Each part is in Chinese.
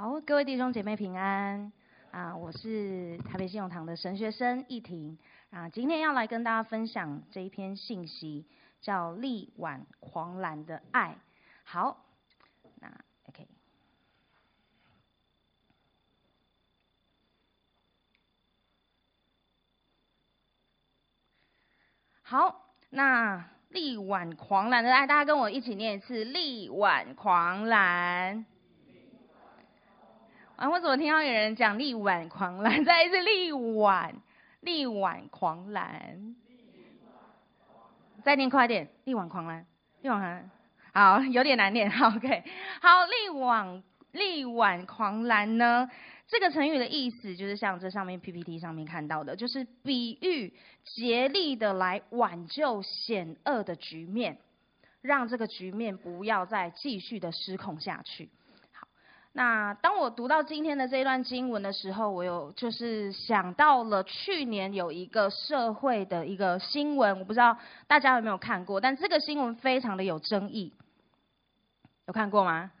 好，各位弟兄姐妹平安啊！我是台北信永堂的神学生易婷啊，今天要来跟大家分享这一篇信息，叫《力挽狂澜的爱》。好，那 OK。好，那力挽狂澜的爱，大家跟我一起念一次：力挽狂澜。啊！为什么听到有人讲力挽狂澜？再一次力挽，力挽狂澜。再念快点，力挽狂澜，力挽狂澜。好，有点难念。好，OK。好，力挽，力挽狂澜呢？这个成语的意思就是像这上面 PPT 上面看到的，就是比喻竭力的来挽救险恶的局面，让这个局面不要再继续的失控下去。那当我读到今天的这一段经文的时候，我有就是想到了去年有一个社会的一个新闻，我不知道大家有没有看过，但这个新闻非常的有争议，有看过吗？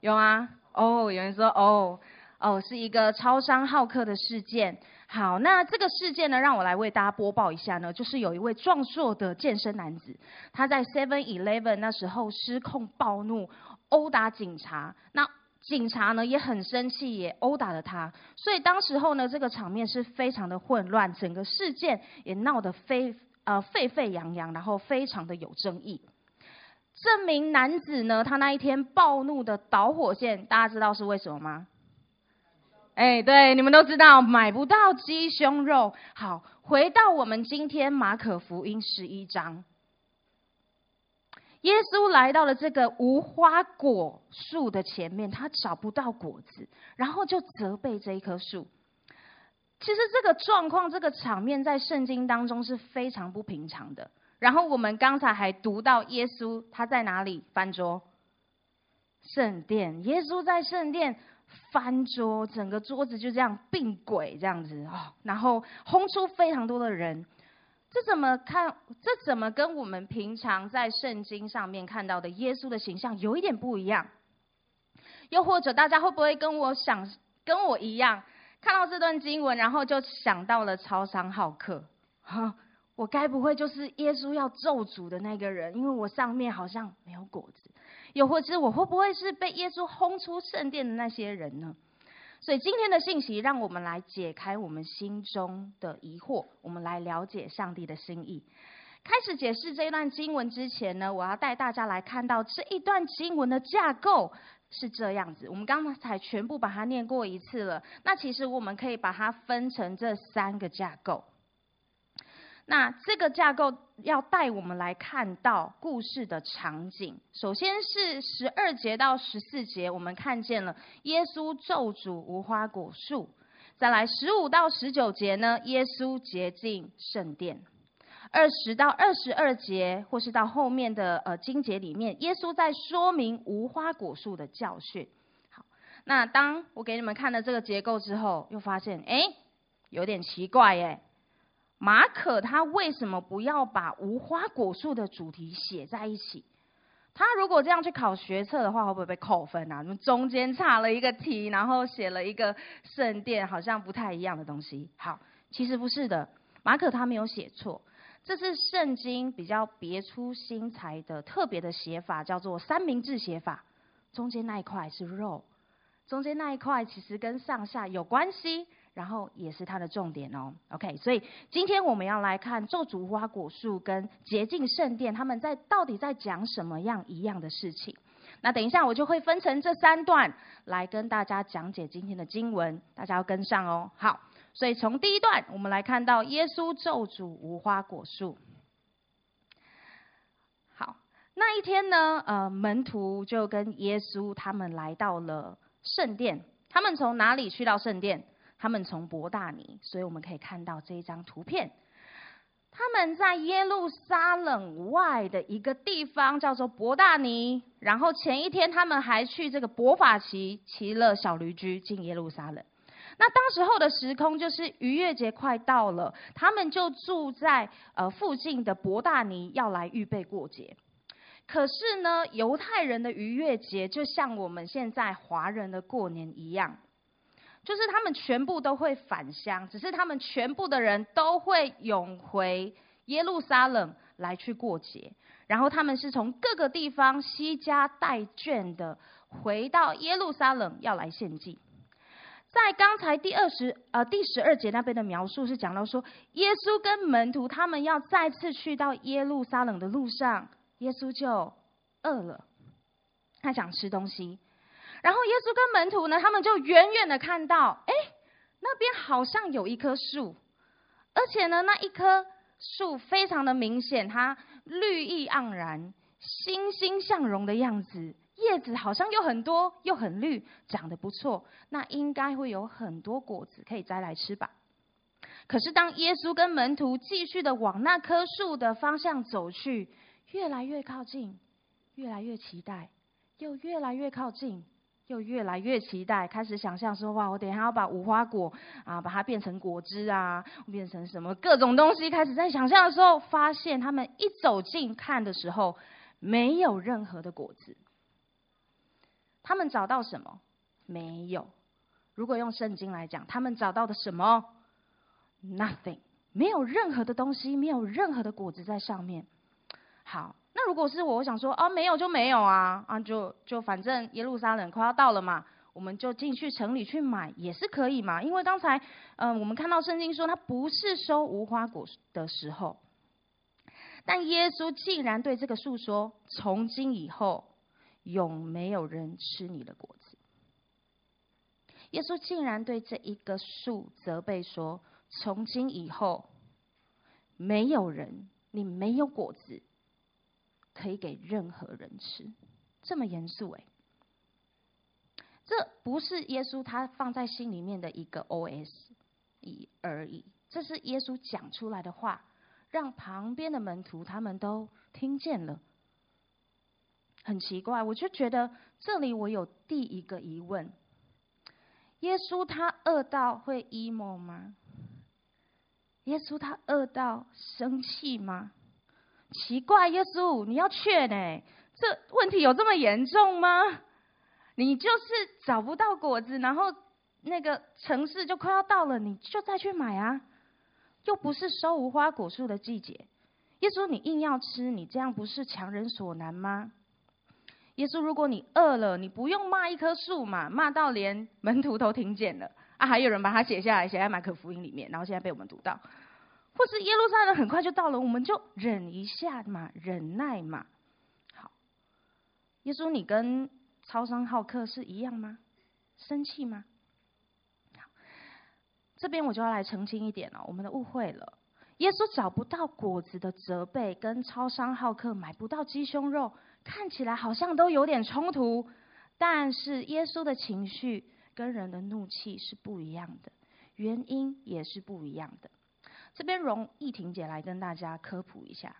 有吗？哦，有人说哦哦是一个超商好客的事件。好，那这个事件呢，让我来为大家播报一下呢，就是有一位壮硕的健身男子，他在 Seven Eleven 那时候失控暴怒，殴打警察。那警察呢也很生气，也殴打了他，所以当时候呢，这个场面是非常的混乱，整个事件也闹得非呃沸沸扬扬，然后非常的有争议。这名男子呢，他那一天暴怒的导火线，大家知道是为什么吗？哎，对，你们都知道，买不到鸡胸肉。好，回到我们今天马可福音十一章。耶稣来到了这个无花果树的前面，他找不到果子，然后就责备这一棵树。其实这个状况、这个场面在圣经当中是非常不平常的。然后我们刚才还读到耶稣他在哪里翻桌？圣殿。耶稣在圣殿翻桌，整个桌子就这样并轨这样子哦，然后轰出非常多的人。这怎么看？这怎么跟我们平常在圣经上面看到的耶稣的形象有一点不一样？又或者大家会不会跟我想，跟我一样，看到这段经文，然后就想到了超商好客？哈，我该不会就是耶稣要咒诅的那个人？因为我上面好像没有果子。又或者我会不会是被耶稣轰出圣殿的那些人呢？所以今天的信息，让我们来解开我们心中的疑惑，我们来了解上帝的心意。开始解释这一段经文之前呢，我要带大家来看到这一段经文的架构是这样子。我们刚才全部把它念过一次了，那其实我们可以把它分成这三个架构。那这个架构要带我们来看到故事的场景。首先是十二节到十四节，我们看见了耶稣咒诅无花果树。再来十五到十九节呢，耶稣洁净圣殿。二十到二十二节，或是到后面的呃经节里面，耶稣在说明无花果树的教训。好，那当我给你们看了这个结构之后，又发现哎，有点奇怪耶。马可他为什么不要把无花果树的主题写在一起？他如果这样去考学测的话，会不会被扣分啊？中间差了一个题，然后写了一个圣殿，好像不太一样的东西。好，其实不是的，马可他没有写错，这是圣经比较别出心裁的特别的写法，叫做三明治写法。中间那一块是肉，中间那一块其实跟上下有关系。然后也是它的重点哦，OK，所以今天我们要来看咒诅无花果树跟洁净圣殿，他们在到底在讲什么样一样的事情？那等一下我就会分成这三段来跟大家讲解今天的经文，大家要跟上哦。好，所以从第一段我们来看到耶稣咒诅无花果树。好，那一天呢，呃，门徒就跟耶稣他们来到了圣殿，他们从哪里去到圣殿？他们从伯大尼，所以我们可以看到这一张图片。他们在耶路撒冷外的一个地方叫做伯大尼，然后前一天他们还去这个伯法其骑了小驴驹进耶路撒冷。那当时候的时空就是逾越节快到了，他们就住在呃附近的伯大尼，要来预备过节。可是呢，犹太人的逾越节就像我们现在华人的过年一样，就是他们全部都会返乡，只是他们全部的人都会涌回耶路撒冷来去过节。然后他们是从各个地方携家带眷的回到耶路撒冷要来献祭。在刚才第二十呃第十二节那边的描述是讲到说，耶稣跟门徒他们要再次去到耶路撒冷的路上，耶稣就饿了，他想吃东西。然后耶稣跟门徒呢，他们就远远的看到，哎，那边好像有一棵树，而且呢，那一棵树非常的明显，它。绿意盎然、欣欣向荣的样子，叶子好像又很多又很绿，长得不错。那应该会有很多果子可以摘来吃吧？可是当耶稣跟门徒继续的往那棵树的方向走去，越来越靠近，越来越期待，又越来越靠近。又越来越期待，开始想象说：哇，我等一下要把无花果啊，把它变成果汁啊，变成什么各种东西。开始在想象的时候，发现他们一走近看的时候，没有任何的果子。他们找到什么？没有。如果用圣经来讲，他们找到的什么？Nothing，没有任何的东西，没有任何的果子在上面。好。那如果是我，我想说啊，没有就没有啊，啊就就反正耶路撒冷快要到了嘛，我们就进去城里去买也是可以嘛。因为刚才嗯、我们看到圣经说，他不是收无花果的时候，但耶稣竟然对这个树说：从今以后，永没有人吃你的果子。耶稣竟然对这一个树责备说：从今以后，没有人，你没有果子。可以给任何人吃，这么严肃诶，这不是耶稣他放在心里面的一个 OS 一而已，这是耶稣讲出来的话，让旁边的门徒他们都听见了。很奇怪，我就觉得这里我有第一个疑问：耶稣他饿到会 emo 吗？耶稣他饿到生气吗？奇怪，耶稣，你要劝呢？这问题有这么严重吗？你就是找不到果子，然后那个城市就快要到了，你就再去买啊，又不是收无花果树的季节。耶稣，你硬要吃，你这样不是强人所难吗？耶稣，如果你饿了，你不用骂一棵树嘛，骂到连门徒都听见了啊，还有人把它写下来，写在马可福音里面，然后现在被我们读到。或是耶路撒冷很快就到了，我们就忍一下嘛，忍耐嘛。好，耶稣，你跟超商好客是一样吗？生气吗？好，这边我就要来澄清一点了，我们的误会了。耶稣找不到果子的责备，跟超商好客买不到鸡胸肉，看起来好像都有点冲突。但是耶稣的情绪跟人的怒气是不一样的，原因也是不一样的。这边容易婷姐来跟大家科普一下，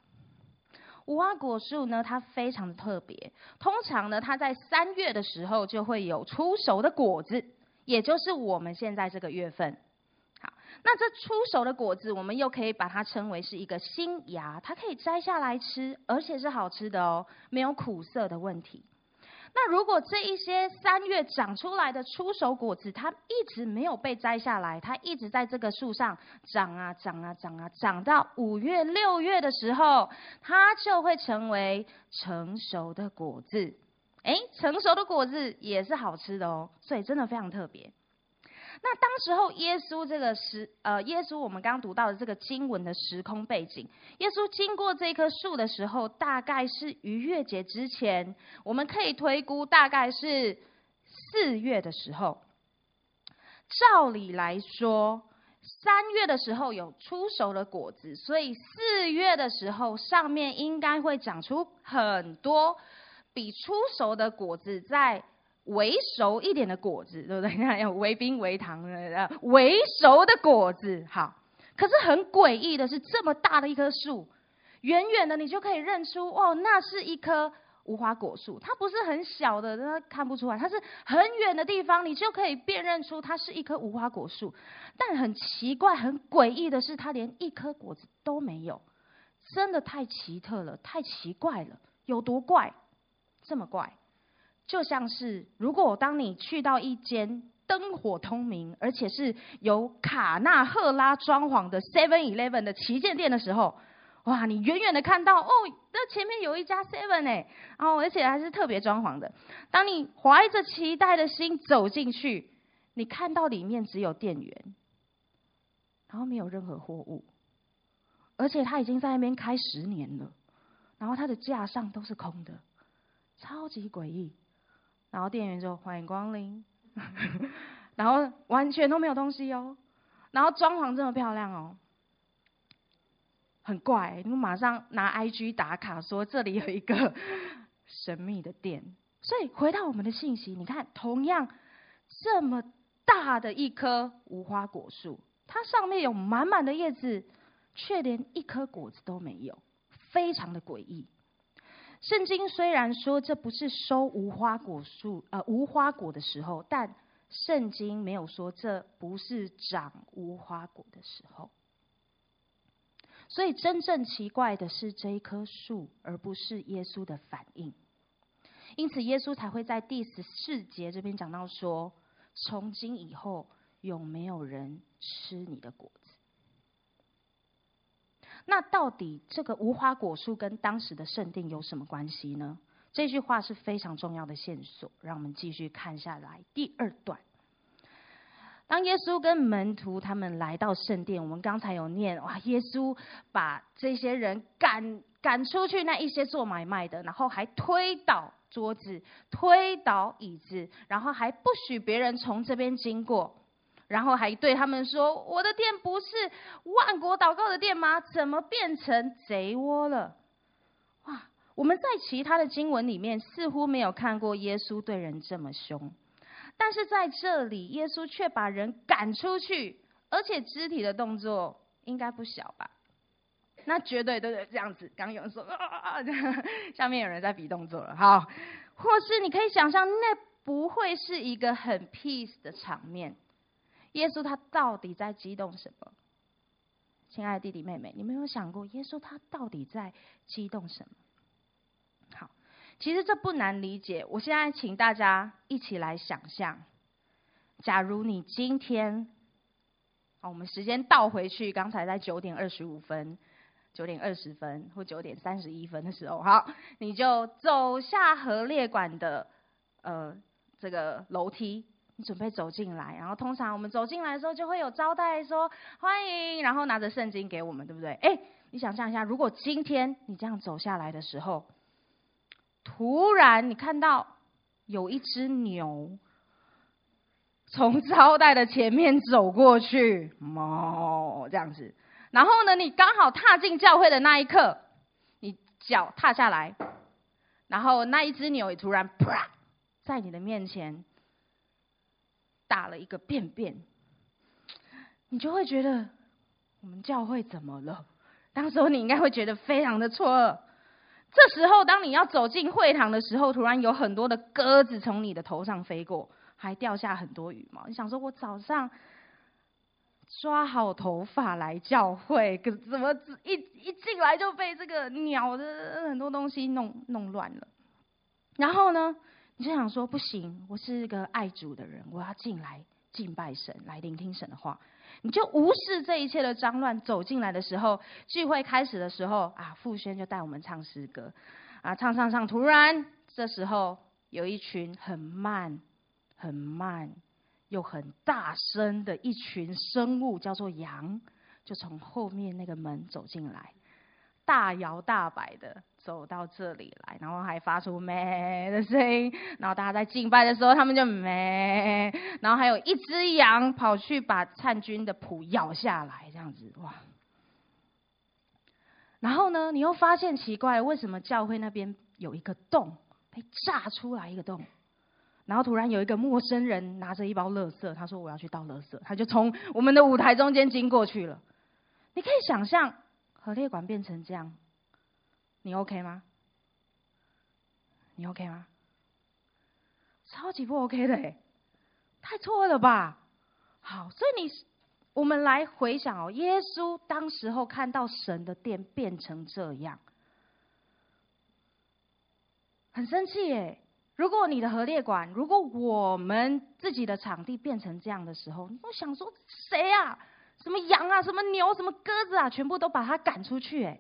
无花果树呢，它非常的特别。通常呢，它在三月的时候就会有出熟的果子，也就是我们现在这个月份。好，那这出熟的果子，我们又可以把它称为是一个新芽，它可以摘下来吃，而且是好吃的哦，没有苦涩的问题。那如果这一些三月长出来的初熟果子，它一直没有被摘下来，它一直在这个树上长啊长啊长啊，长到五月六月的时候，它就会成为成熟的果子。诶，成熟的果子也是好吃的哦，所以真的非常特别。那当时候耶稣这个时，呃，耶稣我们刚读到的这个经文的时空背景，耶稣经过这棵树的时候，大概是逾越节之前，我们可以推估大概是四月的时候。照理来说，三月的时候有出熟的果子，所以四月的时候上面应该会长出很多比出熟的果子在。微熟一点的果子，对不对？那有微冰、微糖的，微熟的果子。好，可是很诡异的是，这么大的一棵树，远远的你就可以认出，哦，那是一棵无花果树。它不是很小的，那看不出来。它是很远的地方，你就可以辨认出它是一棵无花果树。但很奇怪、很诡异的是，它连一颗果子都没有，真的太奇特了，太奇怪了。有多怪？这么怪，就像是如果当你去到一间灯火通明，而且是由卡纳赫拉装潢的 Seven Eleven 的旗舰店的时候，哇，你远远的看到哦，那前面有一家 Seven 哎，然后而且还是特别装潢的。当你怀着期待的心走进去，你看到里面只有店员，然后没有任何货物，而且他已经在那边开十年了，然后他的架上都是空的。超级诡异，然后店员就欢迎光临，然后完全都没有东西哦，然后装潢这么漂亮哦，很怪，你们马上拿 IG 打卡说这里有一个神秘的店。所以回到我们的信息，你看，同样这么大的一棵无花果树，它上面有满满的叶子，却连一颗果子都没有，非常的诡异。圣经虽然说这不是收无花果树呃无花果的时候，但圣经没有说这不是长无花果的时候。所以真正奇怪的是这一棵树，而不是耶稣的反应。因此耶稣才会在第十四节这边讲到说：从今以后，有没有人吃你的果子。那到底这个无花果树跟当时的圣殿有什么关系呢？这句话是非常重要的线索，让我们继续看下来。第二段，当耶稣跟门徒他们来到圣殿，我们刚才有念哇，耶稣把这些人赶赶出去，那一些做买卖的，然后还推倒桌子、推倒椅子，然后还不许别人从这边经过。然后还对他们说：“我的店不是万国祷告的店吗？怎么变成贼窝了？”哇！我们在其他的经文里面似乎没有看过耶稣对人这么凶，但是在这里，耶稣却把人赶出去，而且肢体的动作应该不小吧？那绝对对对，这样子。刚有人说啊，下面有人在比动作了。好，或是你可以想象，那不会是一个很 peace 的场面。耶稣他到底在激动什么？亲爱的弟弟妹妹，你没有想过耶稣他到底在激动什么？好，其实这不难理解。我现在请大家一起来想象，假如你今天，好，我们时间倒回去，刚才在九点二十五分、九点二十分或九点三十一分的时候，好，你就走下河列馆的呃这个楼梯。准备走进来，然后通常我们走进来的时候，就会有招待说欢迎，然后拿着圣经给我们，对不对？哎，你想象一下，如果今天你这样走下来的时候，突然你看到有一只牛从招待的前面走过去，哦，这样子，然后呢，你刚好踏进教会的那一刻，你脚踏下来，然后那一只牛也突然啪在你的面前。打了一个便便，你就会觉得我们教会怎么了？当时候你应该会觉得非常的错愕。这时候，当你要走进会堂的时候，突然有很多的鸽子从你的头上飞过，还掉下很多羽毛。你想说，我早上抓好头发来教会，可怎么一一进来就被这个鸟的很多东西弄弄乱了？然后呢？你就想说不行，我是一个爱主的人，我要进来敬拜神，来聆听神的话。你就无视这一切的脏乱，走进来的时候，聚会开始的时候啊，傅轩就带我们唱诗歌，啊，唱唱唱，突然这时候有一群很慢、很慢又很大声的一群生物，叫做羊，就从后面那个门走进来，大摇大摆的。走到这里来，然后还发出咩的声音，然后大家在敬拜的时候，他们就咩，然后还有一只羊跑去把灿军的谱咬下来，这样子哇。然后呢，你又发现奇怪，为什么教会那边有一个洞被炸出来一个洞，然后突然有一个陌生人拿着一包垃圾，他说我要去倒垃圾，他就从我们的舞台中间经过去了。你可以想象，河列馆变成这样。你 OK 吗？你 OK 吗？超级不 OK 的，太错了吧？好，所以你，我们来回想哦，耶稣当时候看到神的殿变成这样，很生气耶。如果你的河列馆，如果我们自己的场地变成这样的时候，我想说谁啊？什么羊啊？什么牛？什么鸽子啊？全部都把他赶出去！哎，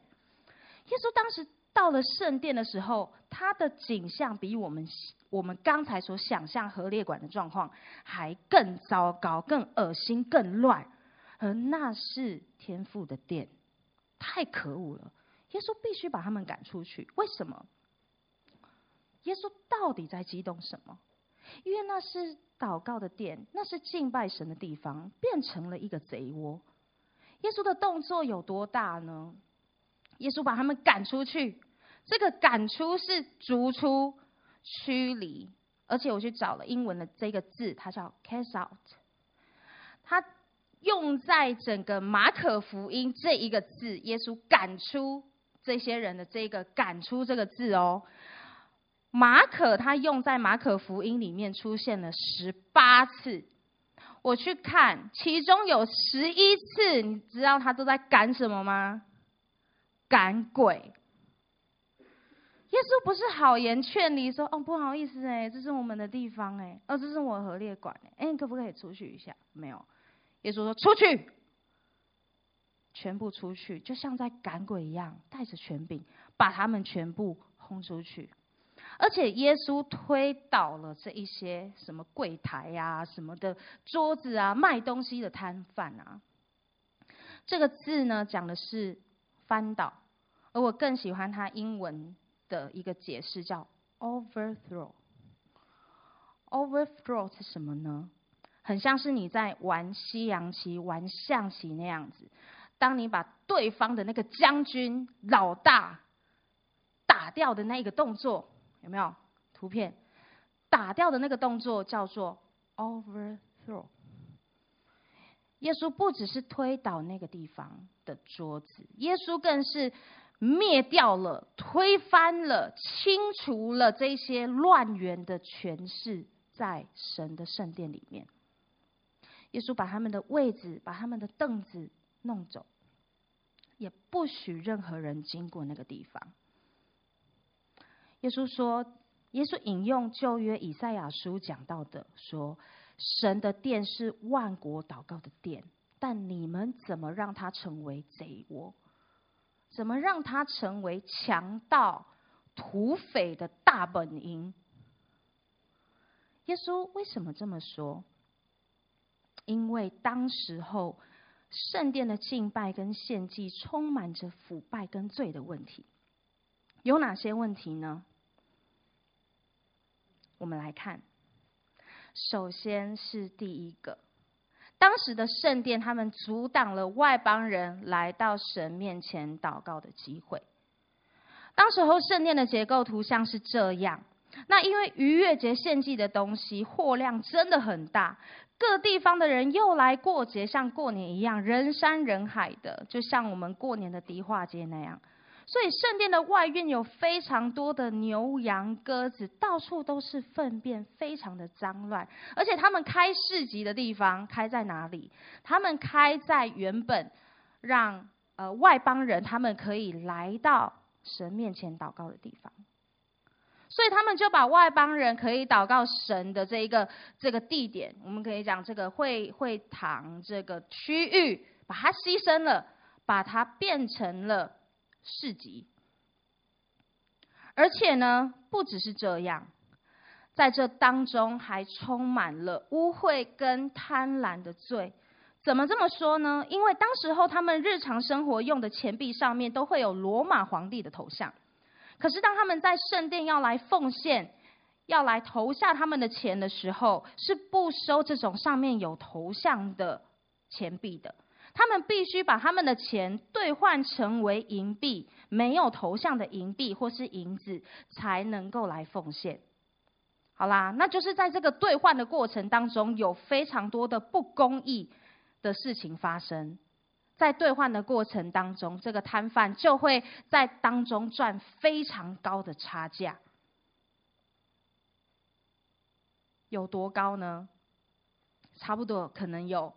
耶稣当时到了圣殿的时候，他的景象比我们我们刚才所想象河列馆的状况还更糟糕、更恶心、更乱。而那是天父的殿，太可恶了！耶稣必须把他们赶出去。为什么？耶稣到底在激动什么？因为那是祷告的殿，那是敬拜神的地方，变成了一个贼窝。耶稣的动作有多大呢？耶稣把他们赶出去，这个赶出是逐出、驱离，而且我去找了英文的这个字，它叫 cast out。它用在整个马可福音这一个字，耶稣赶出这些人的这个赶出这个字哦。马可他用在马可福音里面出现了十八次，我去看，其中有十一次，你知道他都在赶什么吗？赶鬼。耶稣不是好言劝离说：“哦，不好意思哎，这是我们的地方哎，哦，这是我的河列馆哎，哎，你可不可以出去一下？”没有，耶稣说：“出去，全部出去，就像在赶鬼一样，带着权柄把他们全部轰出去。”而且耶稣推倒了这一些什么柜台呀、什么的桌子啊、卖东西的摊贩啊。这个字呢，讲的是翻倒，而我更喜欢它英文的一个解释，叫 overthrow。overthrow 是什么呢？很像是你在玩西洋棋、玩象棋那样子，当你把对方的那个将军老大打掉的那个动作。有没有图片？打掉的那个动作叫做 overthrow。耶稣不只是推倒那个地方的桌子，耶稣更是灭掉了、推翻了、清除了这些乱源的权势，在神的圣殿里面。耶稣把他们的位置、把他们的凳子弄走，也不许任何人经过那个地方。耶稣说：“耶稣引用旧约以赛亚书讲到的，说神的殿是万国祷告的殿，但你们怎么让它成为贼窝？怎么让它成为强盗、土匪的大本营？”耶稣为什么这么说？因为当时候圣殿的敬拜跟献祭充满着腐败跟罪的问题，有哪些问题呢？我们来看，首先是第一个，当时的圣殿，他们阻挡了外邦人来到神面前祷告的机会。当时候圣殿的结构图像是这样，那因为逾越节献祭的东西货量真的很大，各地方的人又来过节，像过年一样，人山人海的，就像我们过年的迪化街那样。所以圣殿的外院有非常多的牛羊鸽子，到处都是粪便，非常的脏乱。而且他们开市集的地方开在哪里？他们开在原本让呃外邦人他们可以来到神面前祷告的地方。所以他们就把外邦人可以祷告神的这一个这个地点，我们可以讲这个会会堂这个区域，把它牺牲了，把它变成了。市集，而且呢，不只是这样，在这当中还充满了污秽跟贪婪的罪。怎么这么说呢？因为当时候他们日常生活用的钱币上面都会有罗马皇帝的头像，可是当他们在圣殿要来奉献、要来投下他们的钱的时候，是不收这种上面有头像的钱币的。他们必须把他们的钱兑换成为银币，没有头像的银币或是银子，才能够来奉献。好啦，那就是在这个兑换的过程当中，有非常多的不公义的事情发生。在兑换的过程当中，这个摊贩就会在当中赚非常高的差价。有多高呢？差不多可能有。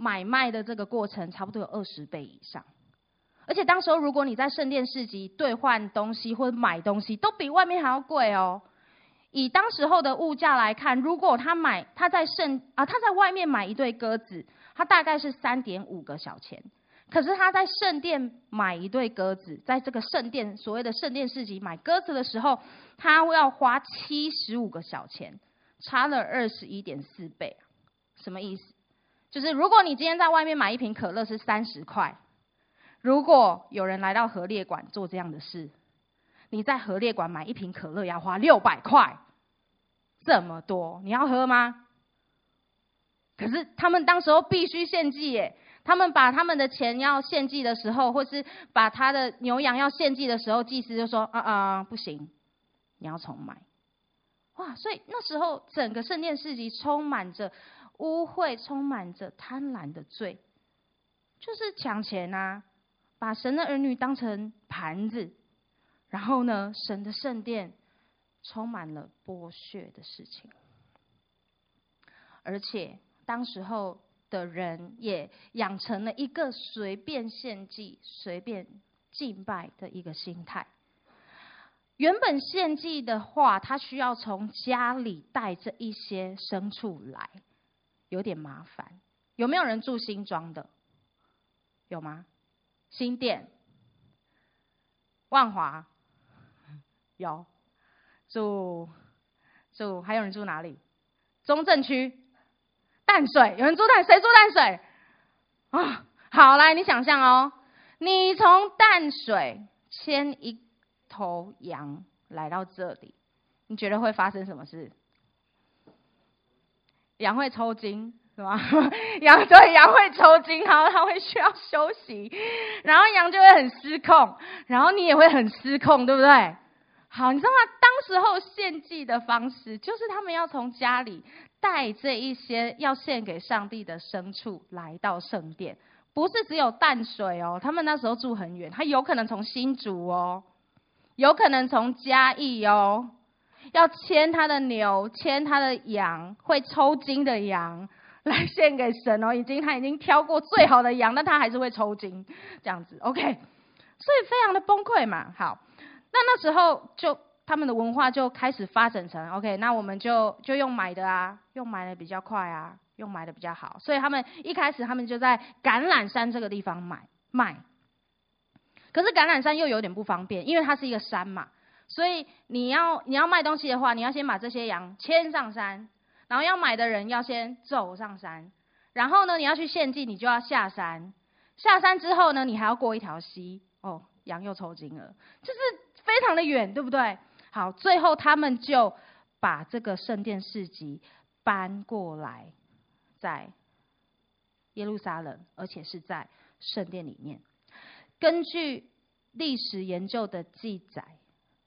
买卖的这个过程差不多有二十倍以上，而且当时候如果你在圣殿市集兑换东西或者买东西，都比外面还要贵哦。以当时候的物价来看，如果他买他在圣啊他在外面买一对鸽子，他大概是三点五个小钱。可是他在圣殿买一对鸽子，在这个圣殿所谓的圣殿市集买鸽子的时候，他要花七十五个小钱，差了二十一点四倍。什么意思？就是如果你今天在外面买一瓶可乐是三十块，如果有人来到河列馆做这样的事，你在河列馆买一瓶可乐要花六百块，这么多，你要喝吗？可是他们当时候必须献祭耶。他们把他们的钱要献祭的时候，或是把他的牛羊要献祭的时候，祭司就说：“啊啊，不行，你要重买。”哇！所以那时候整个圣殿市集充满着污秽，充满着贪婪的罪，就是抢钱啊，把神的儿女当成盘子，然后呢，神的圣殿充满了剥削的事情，而且当时候。的人也养成了一个随便献祭、随便敬拜的一个心态。原本献祭的话，他需要从家里带着一些牲畜来，有点麻烦。有没有人住新庄的？有吗？新店、万华有住住，还有人住哪里？中正区。淡水有人住淡，谁住淡水？啊、好，来你想象哦，你从淡水牵一头羊来到这里，你觉得会发生什么事？羊会抽筋是吗？羊对，羊会抽筋，然后它会需要休息，然后羊就会很失控，然后你也会很失控，对不对？好，你知道吗？当时候献祭的方式，就是他们要从家里带这一些要献给上帝的牲畜来到圣殿，不是只有淡水哦，他们那时候住很远，他有可能从新竹哦，有可能从嘉义哦，要牵他的牛，牵他的羊，会抽筋的羊来献给神哦，已经他已经挑过最好的羊，但他还是会抽筋，这样子，OK，所以非常的崩溃嘛，好。那那时候就他们的文化就开始发展成 OK，那我们就就用买的啊，用买的比较快啊，用买的比较好，所以他们一开始他们就在橄榄山这个地方买卖。可是橄榄山又有点不方便，因为它是一个山嘛，所以你要你要卖东西的话，你要先把这些羊牵上山，然后要买的人要先走上山，然后呢，你要去献祭，你就要下山，下山之后呢，你还要过一条溪哦。羊又抽筋了，就是非常的远，对不对？好，最后他们就把这个圣殿市集搬过来，在耶路撒冷，而且是在圣殿里面。根据历史研究的记载，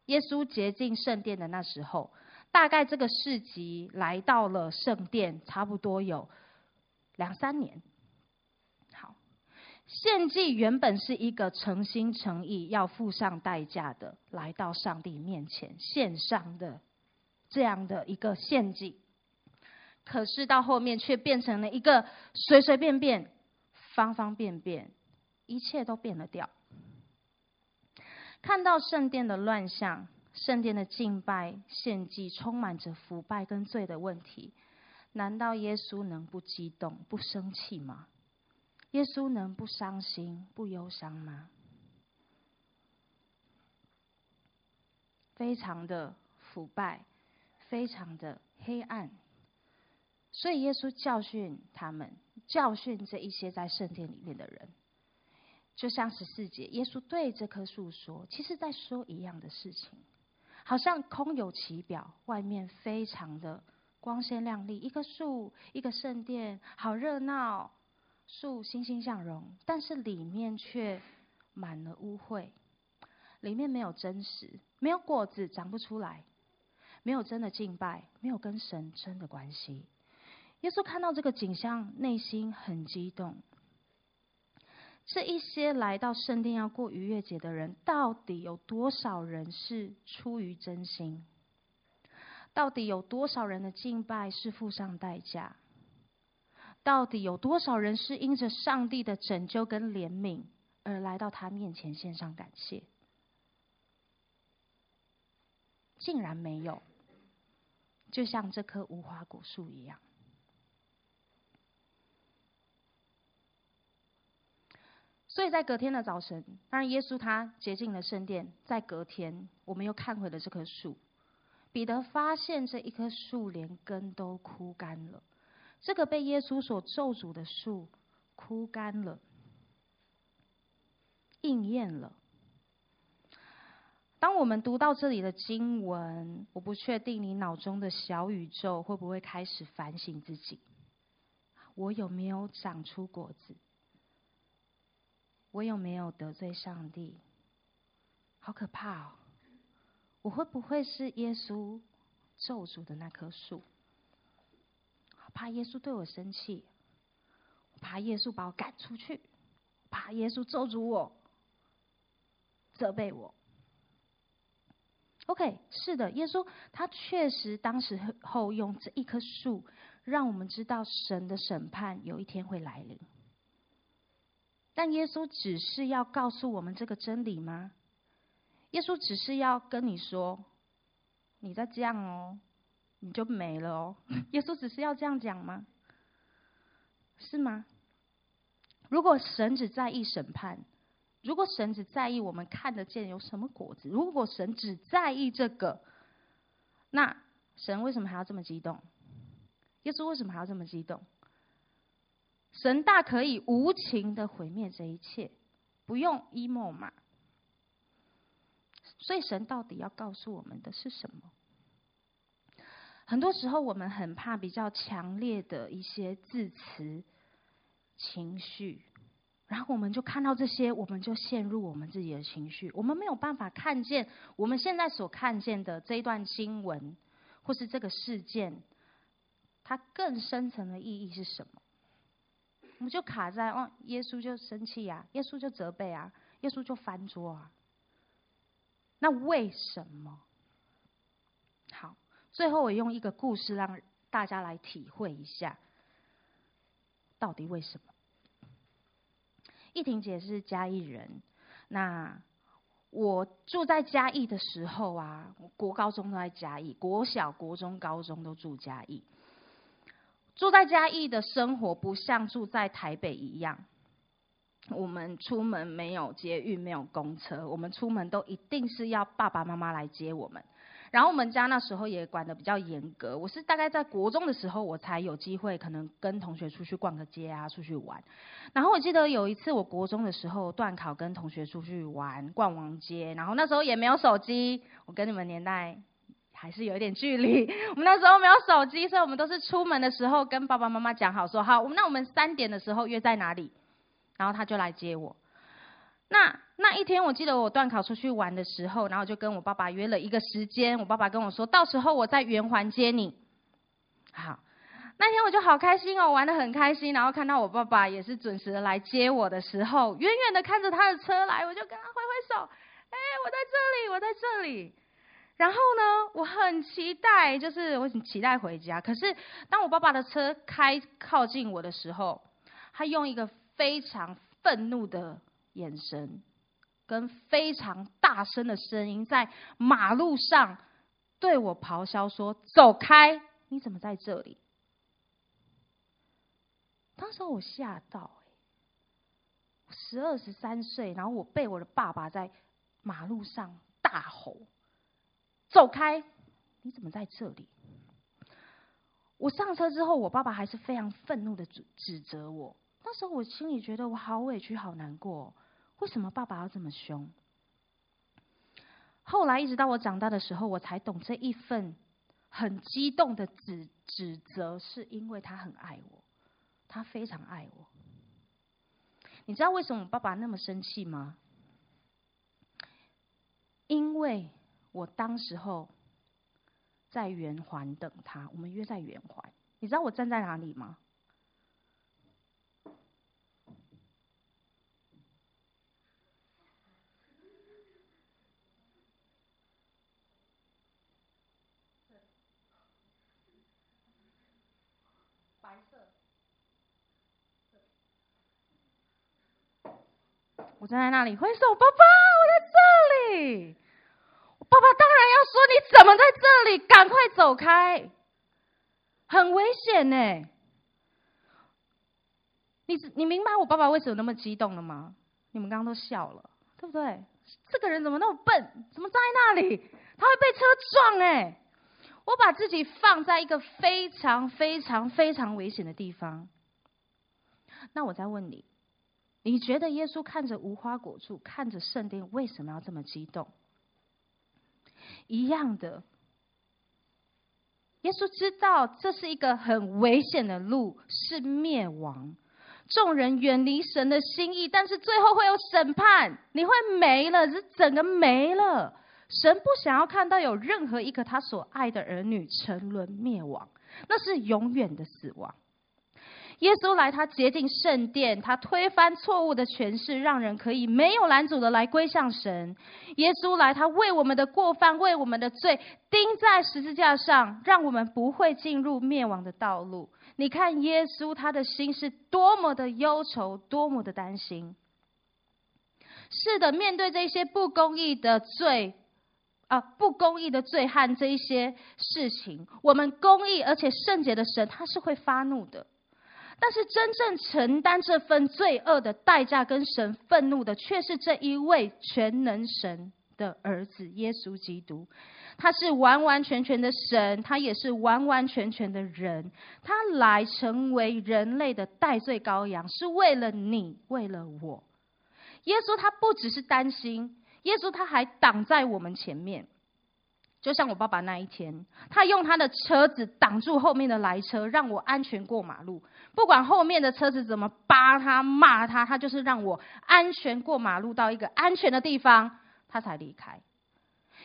耶稣洁净圣殿的那时候，大概这个市集来到了圣殿，差不多有两三年。好献祭原本是一个诚心诚意要付上代价的，来到上帝面前献上的这样的一个献祭，可是到后面却变成了一个随随便便、方方便便，一切都变了调。看到圣殿的乱象，圣殿的敬拜献祭充满着腐败跟罪的问题，难道耶稣能不激动、不生气吗？耶稣能不伤心、不忧伤吗？非常的腐败，非常的黑暗，所以耶稣教训他们，教训这一些在圣殿里面的人，就像十四节，耶稣对这棵树说，其实在说一样的事情，好像空有其表，外面非常的光鲜亮丽，一棵树，一个圣殿，好热闹。树欣欣向荣，但是里面却满了污秽，里面没有真实，没有果子长不出来，没有真的敬拜，没有跟神真的关系。耶稣看到这个景象，内心很激动。这一些来到圣殿要过逾越节的人，到底有多少人是出于真心？到底有多少人的敬拜是付上代价？到底有多少人是因着上帝的拯救跟怜悯而来到他面前献上感谢，竟然没有，就像这棵无花果树一样。所以在隔天的早晨，当然耶稣他洁净了圣殿，在隔天，我们又看回了这棵树。彼得发现这一棵树连根都枯干了，这个被耶稣所咒诅的树枯干了，应验了。当我们读到这里的经文，我不确定你脑中的小宇宙会不会开始反省自己：我有没有长出果子？我有没有得罪上帝？好可怕哦！我会不会是耶稣咒诅的那棵树？怕耶稣对我生气，怕耶稣把我赶出去，怕耶稣咒诅我、责备我。OK，是的，耶稣他确实当时候用这一棵树，让我们知道神的审判有一天会来临。但耶稣只是要告诉我们这个真理吗？耶稣只是要跟你说，你再这样哦，你就没了哦。耶稣只是要这样讲吗？是吗？如果神只在意审判，如果神只在意我们看得见有什么果子，如果神只在意这个，那神为什么还要这么激动？耶稣为什么还要这么激动？神大可以无情的毁灭这一切，不用 emo 嘛？所以神到底要告诉我们的是什么？很多时候我们很怕比较强烈的一些字词、情绪，然后我们就看到这些，我们就陷入我们自己的情绪，我们没有办法看见我们现在所看见的这一段经文，或是这个事件，它更深层的意义是什么？我们就卡在哦，耶稣就生气啊，耶稣就责备啊，耶稣就翻桌啊。那为什么？好，最后我用一个故事让大家来体会一下，到底为什么？易婷姐是嘉义人，那我住在嘉义的时候啊，国高中都在嘉义，国小、国中、高中都住嘉义。住在嘉义的生活不像住在台北一样，我们出门没有捷运，没有公车，我们出门都一定是要爸爸妈妈来接我们。然后我们家那时候也管得比较严格，我是大概在国中的时候，我才有机会可能跟同学出去逛个街啊，出去玩。然后我记得有一次，我国中的时候段考跟同学出去玩逛王街，然后那时候也没有手机，我跟你们年代。还是有一点距离。我们那时候没有手机，所以我们都是出门的时候跟爸爸妈妈讲好说好，那我们三点的时候约在哪里，然后他就来接我。那那一天我记得我段考出去玩的时候，然后就跟我爸爸约了一个时间。我爸爸跟我说，到时候我在圆环接你。好，那天我就好开心哦，玩得很开心。然后看到我爸爸也是准时的来接我的时候，远远的看着他的车来，我就跟他挥挥手，哎，我在这里，我在这里。然后呢，我很期待，就是我很期待回家。可是当我爸爸的车开靠近我的时候，他用一个非常愤怒的眼神，跟非常大声的声音，在马路上对我咆哮说：“走开！你怎么在这里？”当时我吓到，哎，十二十三岁，然后我被我的爸爸在马路上大吼。走开！你怎么在这里？我上车之后，我爸爸还是非常愤怒的指指责我。那时候我心里觉得我好委屈、好难过。为什么爸爸要这么凶？后来一直到我长大的时候，我才懂这一份很激动的指指责，是因为他很爱我，他非常爱我。你知道为什么我爸爸那么生气吗？因为。我当时候在圆环等他，我们约在圆环。你知道我站在哪里吗？白色。我站在那里挥手，爸爸，我在这里。爸爸当然要说，你怎么在这里？赶快走开，很危险呢。你你明白我爸爸为什么那么激动了吗？你们刚刚都笑了，对不对？这个人怎么那么笨？怎么站在那里？他会被车撞哎！我把自己放在一个非常非常非常危险的地方。那我再问你，你觉得耶稣看着无花果树，看着圣殿，为什么要这么激动？一样的，耶稣知道这是一个很危险的路，是灭亡。众人远离神的心意，但是最后会有审判，你会没了，是整个没了。神不想要看到有任何一个他所爱的儿女沉沦灭亡，那是永远的死亡。耶稣来，他洁净圣殿，他推翻错误的诠释，让人可以没有拦阻的来归向神。耶稣来，他为我们的过犯，为我们的罪钉在十字架上，让我们不会进入灭亡的道路。你看，耶稣他的心是多么的忧愁，多么的担心。是的，面对这些不公义的罪，啊，不公义的罪和这一些事情，我们公义而且圣洁的神，他是会发怒的。但是真正承担这份罪恶的代价跟神愤怒的，却是这一位全能神的儿子耶稣基督。他是完完全全的神，他也是完完全全的人。他来成为人类的代罪羔羊，是为了你，为了我。耶稣他不只是担心，耶稣他还挡在我们前面。就像我爸爸那一天，他用他的车子挡住后面的来车，让我安全过马路。不管后面的车子怎么扒他、骂他，他就是让我安全过马路到一个安全的地方，他才离开。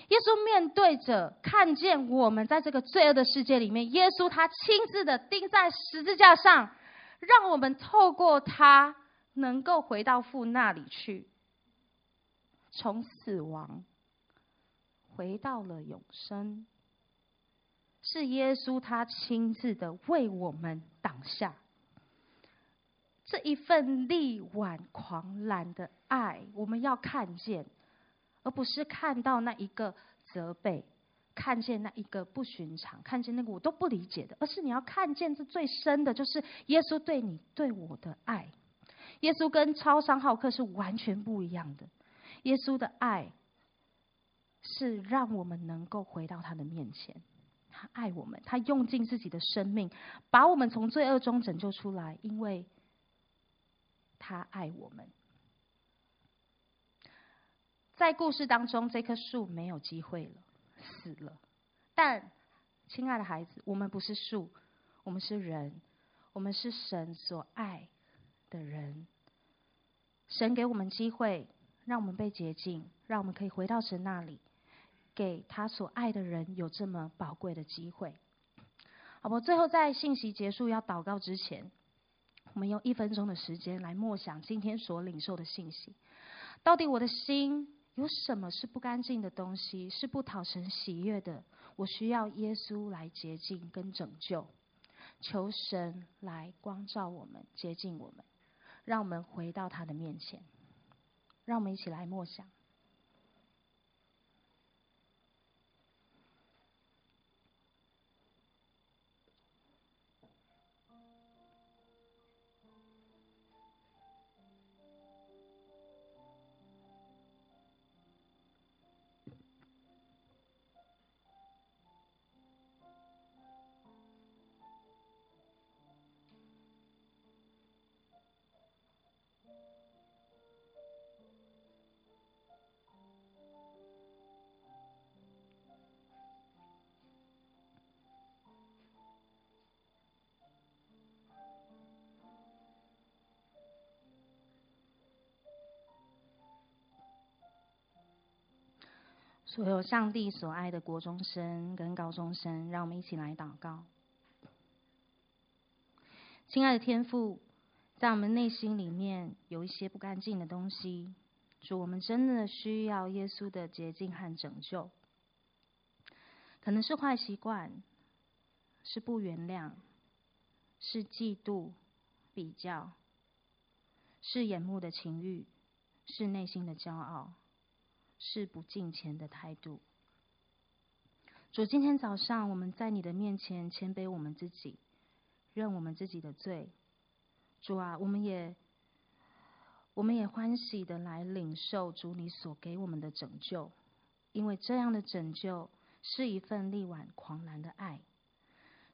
耶稣面对着看见我们在这个罪恶的世界里面，耶稣他亲自的钉在十字架上，让我们透过他能够回到父那里去，从死亡。回到了永生，是耶稣他亲自的为我们挡下这一份力挽狂澜的爱，我们要看见，而不是看到那一个责备，看见那一个不寻常，看见那个我都不理解的，而是你要看见这最深的，就是耶稣对你对我的爱。耶稣跟超商好客是完全不一样的，耶稣的爱。是让我们能够回到他的面前，他爱我们，他用尽自己的生命把我们从罪恶中拯救出来，因为他爱我们。在故事当中，这棵树没有机会了，死了。但，亲爱的孩子，我们不是树，我们是人，我们是神所爱的人。神给我们机会，让我们被洁净，让我们可以回到神那里。给他所爱的人有这么宝贵的机会，好不？最后在信息结束要祷告之前，我们用一分钟的时间来默想今天所领受的信息。到底我的心有什么是不干净的东西，是不讨神喜悦的？我需要耶稣来洁净跟拯救，求神来光照我们，洁净我们，让我们回到他的面前。让我们一起来默想。所有上帝所爱的国中生跟高中生，让我们一起来祷告。亲爱的天父，在我们内心里面有一些不干净的东西，主，我们真的需要耶稣的洁净和拯救。可能是坏习惯，是不原谅，是嫉妒、比较，是眼目的情欲，是内心的骄傲，是不敬虔的态度。主，今天早上我们在你的面前谦卑我们自己，认我们自己的罪。主啊，我们也我们也欢喜的来领受主你所给我们的拯救，因为这样的拯救是一份力挽狂澜的爱，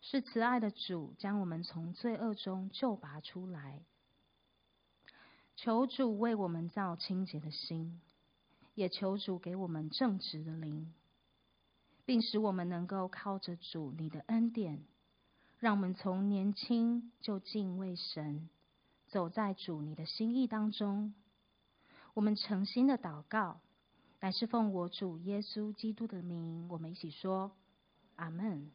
是慈爱的主将我们从罪恶中救拔出来。求主为我们造清洁的心，也求主给我们正直的灵，并使我们能够靠着主你的恩典，让我们从年轻就敬畏神，走在主你的心意当中。我们诚心的祷告，乃是奉我主耶稣基督的名，我们一起说：阿门。